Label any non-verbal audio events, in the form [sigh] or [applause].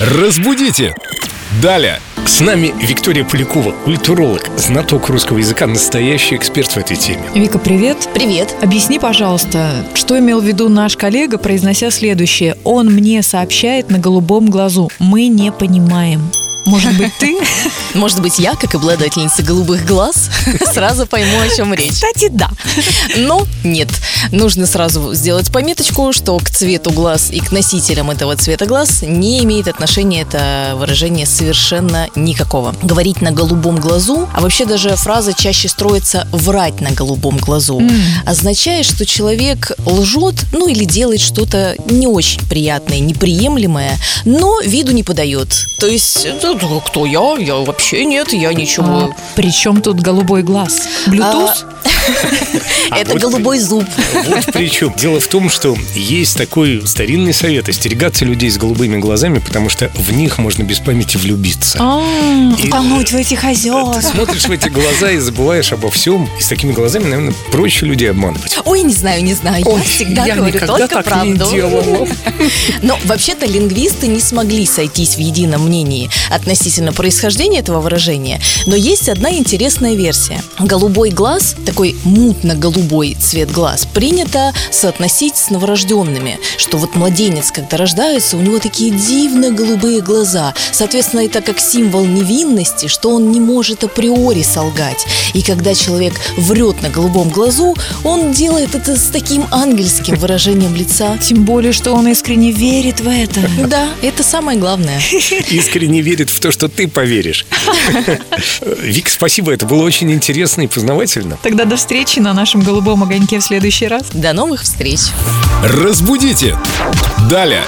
Разбудите! Далее! С нами Виктория Полякова, культуролог, знаток русского языка, настоящий эксперт в этой теме. Вика, привет. Привет. Объясни, пожалуйста, что имел в виду наш коллега, произнося следующее. Он мне сообщает на голубом глазу. Мы не понимаем. Может быть, ты? [laughs] Может быть, я, как обладательница голубых глаз, [laughs] сразу пойму, о чем речь. Кстати, да. [laughs] Но нет. Нужно сразу сделать пометочку, что к цвету глаз и к носителям этого цвета глаз не имеет отношения это выражение совершенно никакого. Говорить на голубом глазу, а вообще даже фраза чаще строится «врать на голубом глазу», означает, что человек лжет, ну или делает что-то не очень приятное, неприемлемое, но виду не подает. То есть, ну, кто я? Я вообще нет, я ничего. А, при чем тут голубой глаз? Bluetooth? [laughs] Это голубой зуб. Вот при чем. Дело в том, что есть такой старинный совет остерегаться людей с голубыми глазами, потому что в них можно без памяти влюбиться. А, Утонуть в этих Ты озерах. смотришь в эти глаза и забываешь обо всем. И с такими глазами, наверное, проще людей обманывать. Ой, не знаю, не знаю. Я всегда говорю только правду. [laughs] Но вообще-то лингвисты не смогли сойтись в едином мнении относительно происхождения этого выражения. Но есть одна интересная версия. Голубой глаз, такой мутно-голубой цвет глаз, принято соотносить с новорожденными. Что вот младенец, когда рождается, у него такие дивно голубые глаза. Соответственно, это как символ невинности, что он не может априори солгать. И когда человек врет на голубом глазу, он делает это с таким ангельским выражением лица. [laughs] Тем более, что он искренне верит в это. [laughs] Да, это самое главное. [laughs] Искренне верит в то, что ты поверишь. Вик, спасибо, это было очень интересно и познавательно. Тогда до встречи на нашем голубом огоньке в следующий раз. До новых встреч! Разбудите! Далее!